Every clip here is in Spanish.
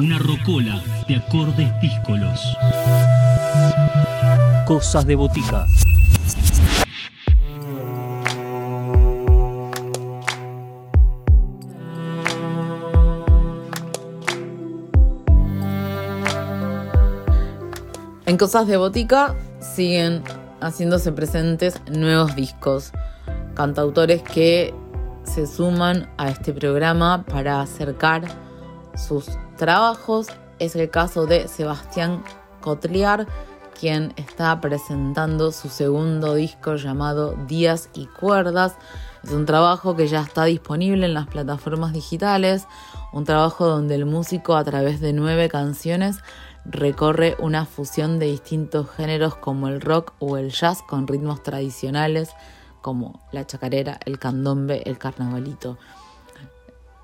Una rocola de acordes díscolos. Cosas de botica. En Cosas de Botica siguen haciéndose presentes nuevos discos, cantautores que se suman a este programa para acercar sus trabajos. Es el caso de Sebastián Cotliar, quien está presentando su segundo disco llamado Días y Cuerdas. Es un trabajo que ya está disponible en las plataformas digitales, un trabajo donde el músico a través de nueve canciones recorre una fusión de distintos géneros como el rock o el jazz con ritmos tradicionales como la chacarera, el candombe, el carnavalito.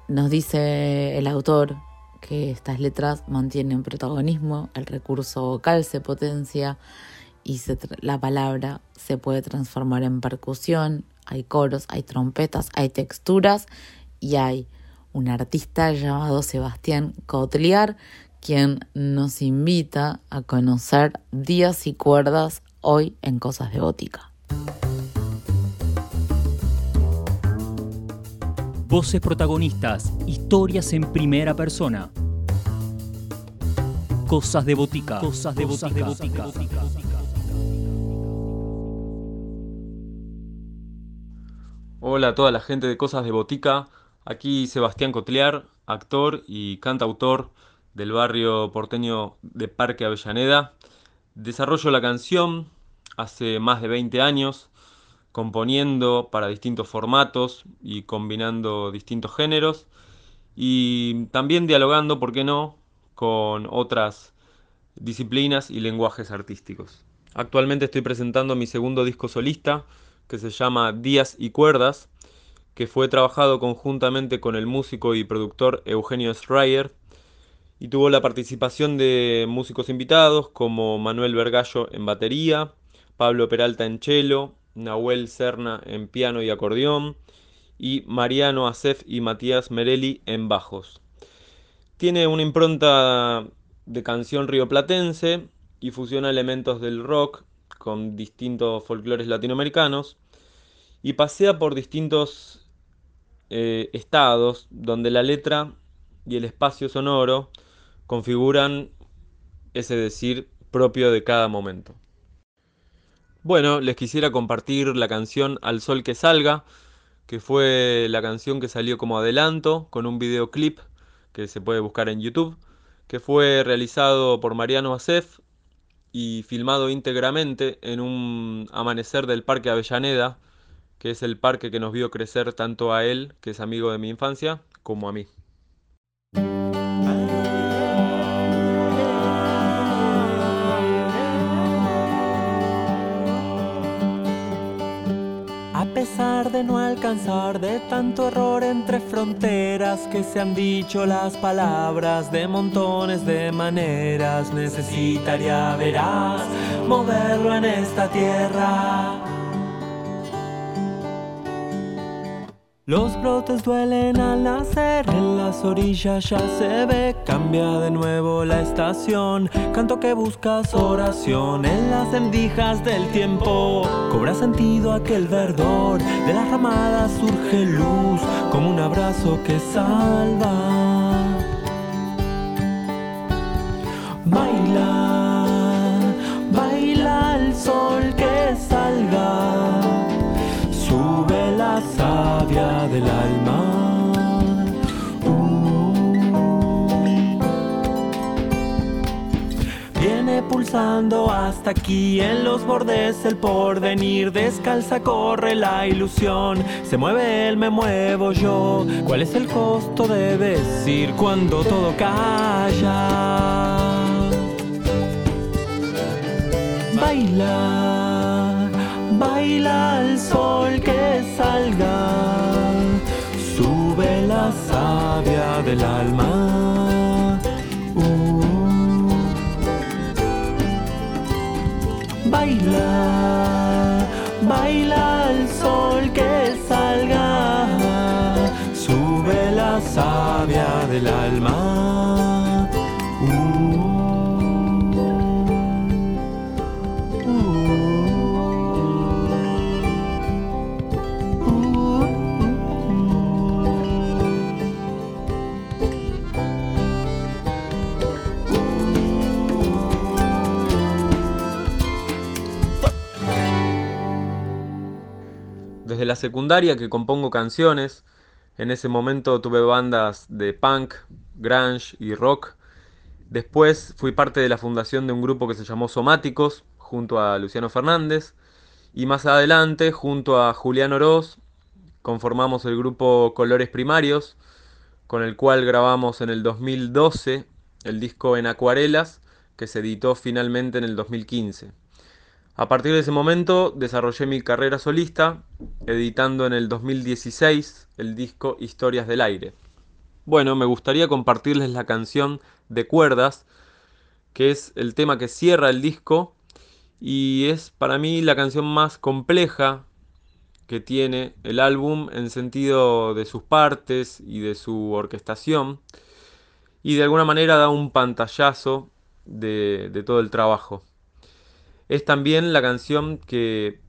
Nos dice el autor que estas letras mantienen protagonismo, el recurso vocal se potencia y la palabra se puede transformar en percusión, hay coros, hay trompetas, hay texturas y hay un artista llamado Sebastián Cotliar quien nos invita a conocer días y cuerdas hoy en Cosas de Bótica. Voces protagonistas, historias en primera persona. Cosas de botica. Cosas de botica. Hola a toda la gente de Cosas de Botica. Aquí Sebastián Cotlear, actor y cantautor del barrio porteño de Parque Avellaneda. Desarrollo la canción hace más de 20 años componiendo para distintos formatos y combinando distintos géneros y también dialogando, ¿por qué no?, con otras disciplinas y lenguajes artísticos. Actualmente estoy presentando mi segundo disco solista que se llama Días y Cuerdas, que fue trabajado conjuntamente con el músico y productor Eugenio Schreier y tuvo la participación de músicos invitados como Manuel Vergallo en batería, Pablo Peralta en cello, Nahuel Serna en piano y acordeón y Mariano Acef y Matías Merelli en bajos. Tiene una impronta de canción rioplatense y fusiona elementos del rock con distintos folclores latinoamericanos y pasea por distintos eh, estados donde la letra y el espacio sonoro configuran ese decir propio de cada momento. Bueno, les quisiera compartir la canción Al Sol que Salga, que fue la canción que salió como adelanto con un videoclip que se puede buscar en YouTube, que fue realizado por Mariano Acef y filmado íntegramente en un amanecer del Parque Avellaneda, que es el parque que nos vio crecer tanto a él, que es amigo de mi infancia, como a mí. De no alcanzar de tanto error entre fronteras que se han dicho las palabras de montones de maneras, necesitaría, verás, moverlo en esta tierra. Los brotes duelen al nacer, en las orillas ya se ve, cambia de nuevo la estación, canto que buscas oración, en las endijas del tiempo, cobra sentido aquel verdor, de las ramadas surge luz, como un abrazo que salva. Pulsando hasta aquí en los bordes el porvenir. Descalza corre la ilusión. Se mueve él, me muevo yo. ¿Cuál es el costo de decir cuando todo calla? Baila baila el sol que salga, sube la savia del alma. Baila, el sol que salga, sube la savia del alma. La secundaria que compongo canciones. En ese momento tuve bandas de punk, grunge y rock. Después fui parte de la fundación de un grupo que se llamó Somáticos, junto a Luciano Fernández. Y más adelante, junto a Julián Oroz, conformamos el grupo Colores Primarios, con el cual grabamos en el 2012 el disco En Acuarelas, que se editó finalmente en el 2015. A partir de ese momento desarrollé mi carrera solista, editando en el 2016 el disco Historias del Aire. Bueno, me gustaría compartirles la canción de cuerdas, que es el tema que cierra el disco y es para mí la canción más compleja que tiene el álbum en sentido de sus partes y de su orquestación y de alguna manera da un pantallazo de, todo el trabajo. Es también la canción que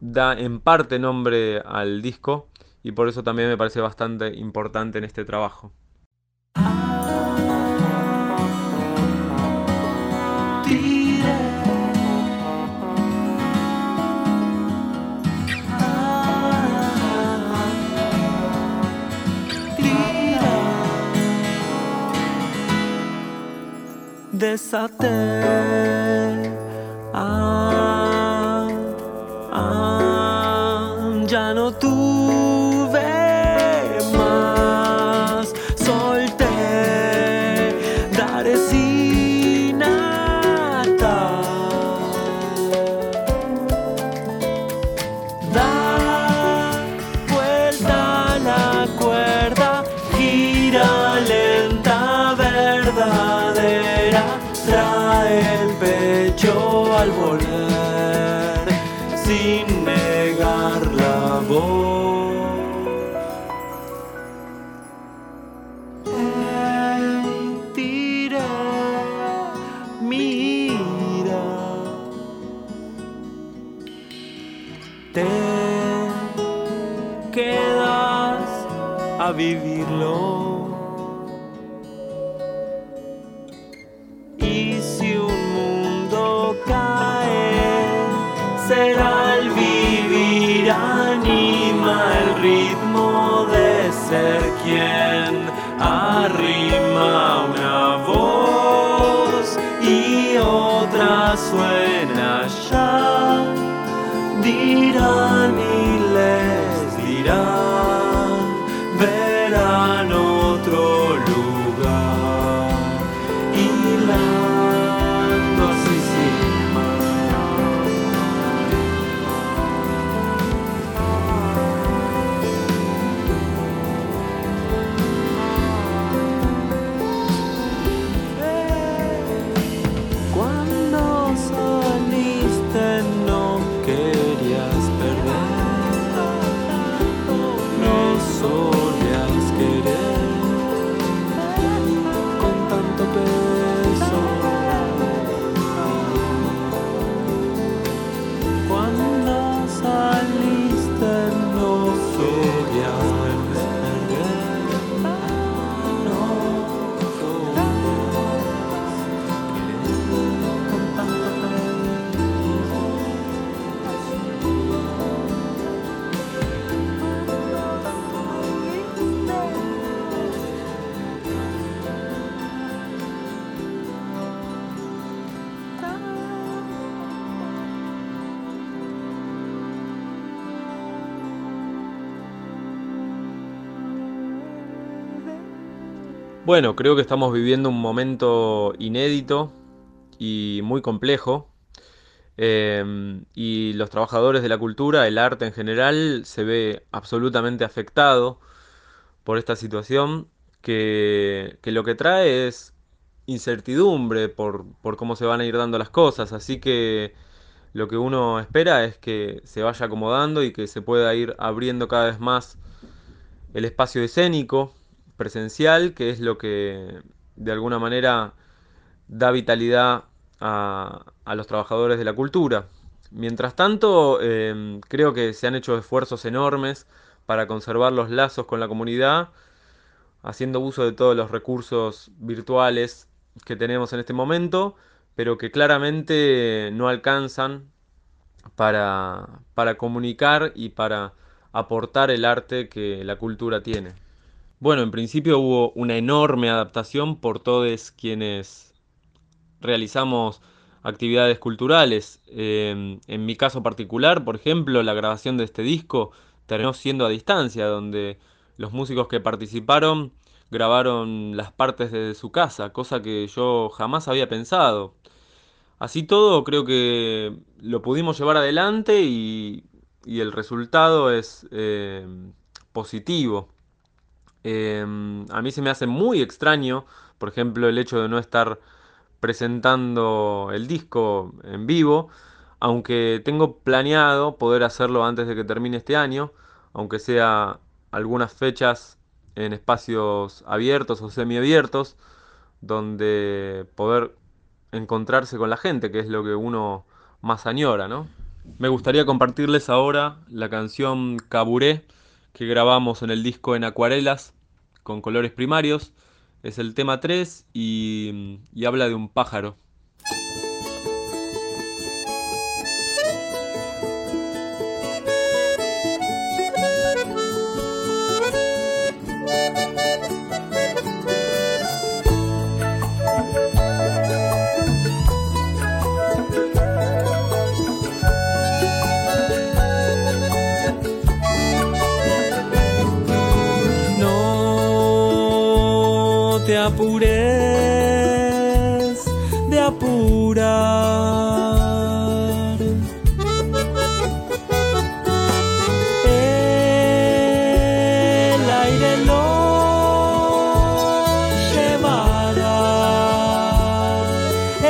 da en parte nombre al disco y por eso también me parece bastante importante en este trabajo. 啊。Sin ser quien arrima una voz y otra suena ya. Dirán Bueno, creo que estamos viviendo un momento inédito y muy complejo. Em, y los trabajadores de la cultura, el arte en general, se ve absolutamente afectado por esta situación que, lo que trae es incertidumbre por, por cómo se van a ir dando las cosas. Así que lo que uno espera es que se vaya acomodando y que se pueda ir abriendo cada vez más el espacio escénico, presencial, que es lo que de alguna manera da vitalidad a, los trabajadores de la cultura. Mientras tanto, em, creo que se han hecho esfuerzos enormes para conservar los lazos con la comunidad, haciendo uso de todos los recursos virtuales que tenemos en este momento, pero que claramente no alcanzan para, para comunicar y para aportar el arte que la cultura tiene. Bueno, en principio hubo una enorme adaptación por todos quienes realizamos actividades culturales. Em, en mi caso particular, por ejemplo, la grabación de este disco terminó siendo a distancia, donde los músicos que participaron grabaron las partes de su casa, cosa que yo jamás había pensado. Así todo, creo que lo pudimos llevar adelante y, el resultado es em, positivo. Em, a mí se me hace muy extraño, por ejemplo, el hecho de no estar presentando el disco en vivo, aunque tengo planeado poder hacerlo antes de que termine este año, aunque sea algunas fechas en espacios abiertos o semiabiertos, donde poder encontrarse con la gente, que es lo que uno más añora, ¿no? Me gustaría compartirles ahora la canción Caburé que grabamos en el disco en acuarelas con colores primarios. Es el tema 3 y, y habla de un pájaro.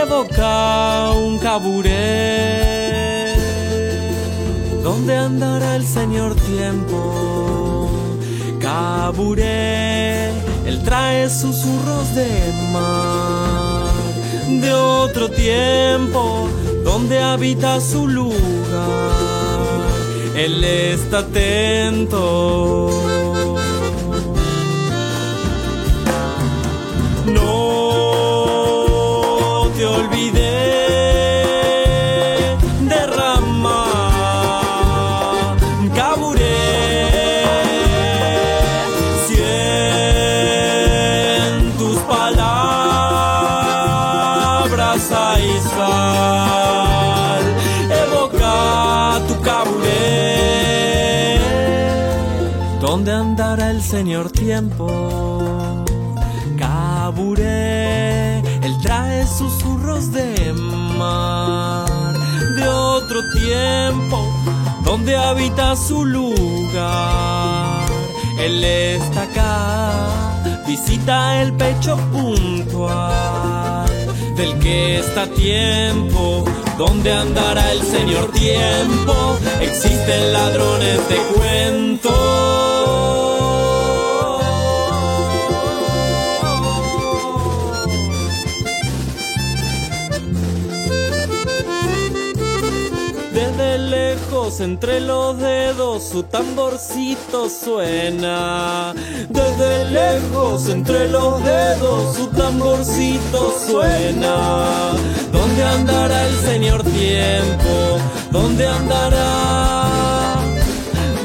Evoca un caburé. ¿Dónde andará el señor tiempo? Caburé él trae susurros de mar, de otro tiempo, donde habita su lugar. Él está atento. Señor tiempo. Caburé, él trae susurros de mar, de otro tiempo, donde habita su lugar. Él está acá, visita el pecho puntual del que está tiempo. ¿Dónde andará el señor tiempo? Existen ladrones de cuentos. Entre los dedos su tamborcito suena. Desde lejos entre los dedos su tamborcito suena. ¿Dónde andará el señor tiempo? ¿Dónde andará?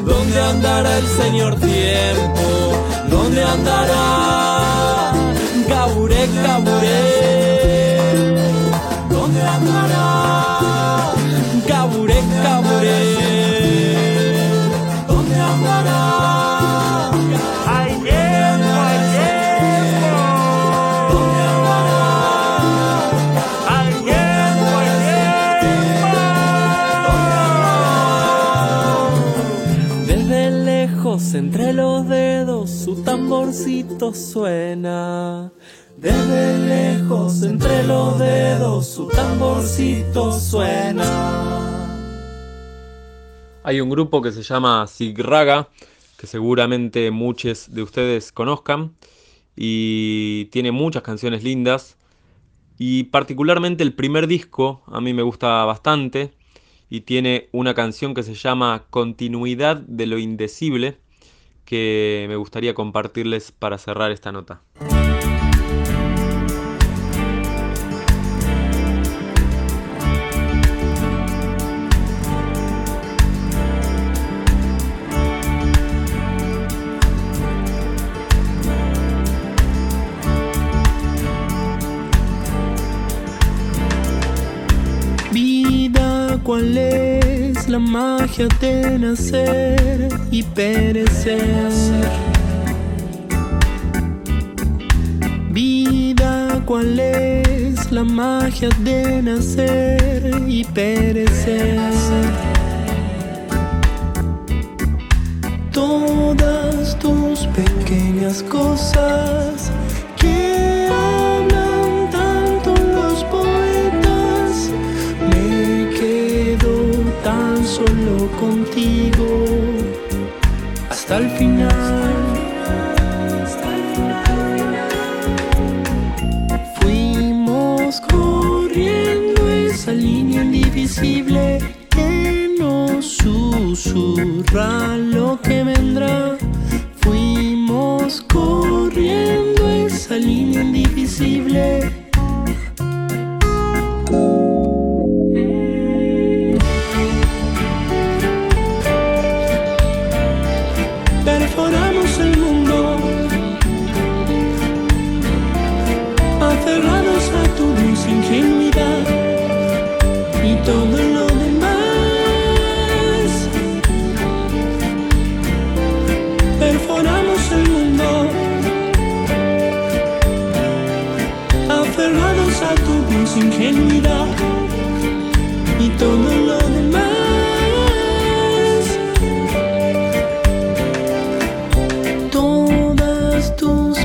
¿Dónde andará el señor tiempo? ¿Dónde andará? Caburé, caburé. Entre los dedos su tamborcito suena. Desde lejos entre los dedos su tamborcito suena. Hay un grupo que se llama Sigraga, que seguramente muchos de ustedes conozcan, y tiene muchas canciones lindas. Y particularmente el primer disco a mí me gusta bastante y tiene una canción que se llama Continuidad de lo Indecible, que me gustaría compartirles para cerrar esta nota. la magia de nacer y perecer. Vida, ¿cuál es la magia de nacer y perecer? Todas tus pequeñas cosas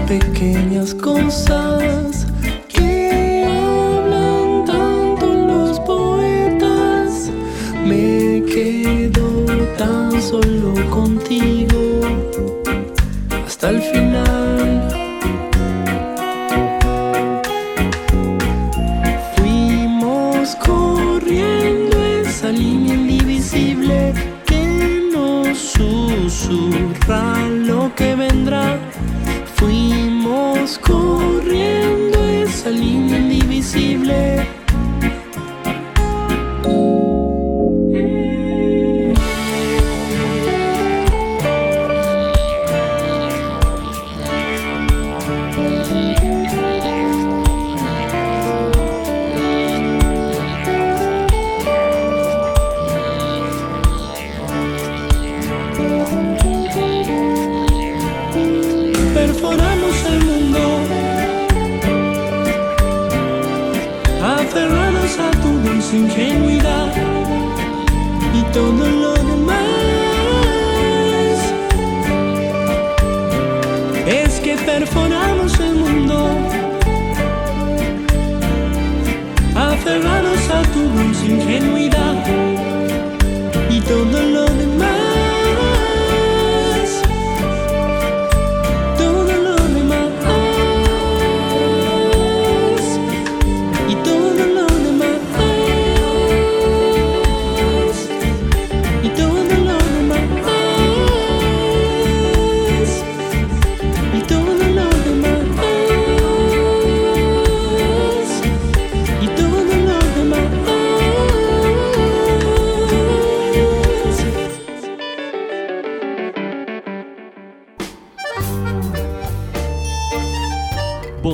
begin.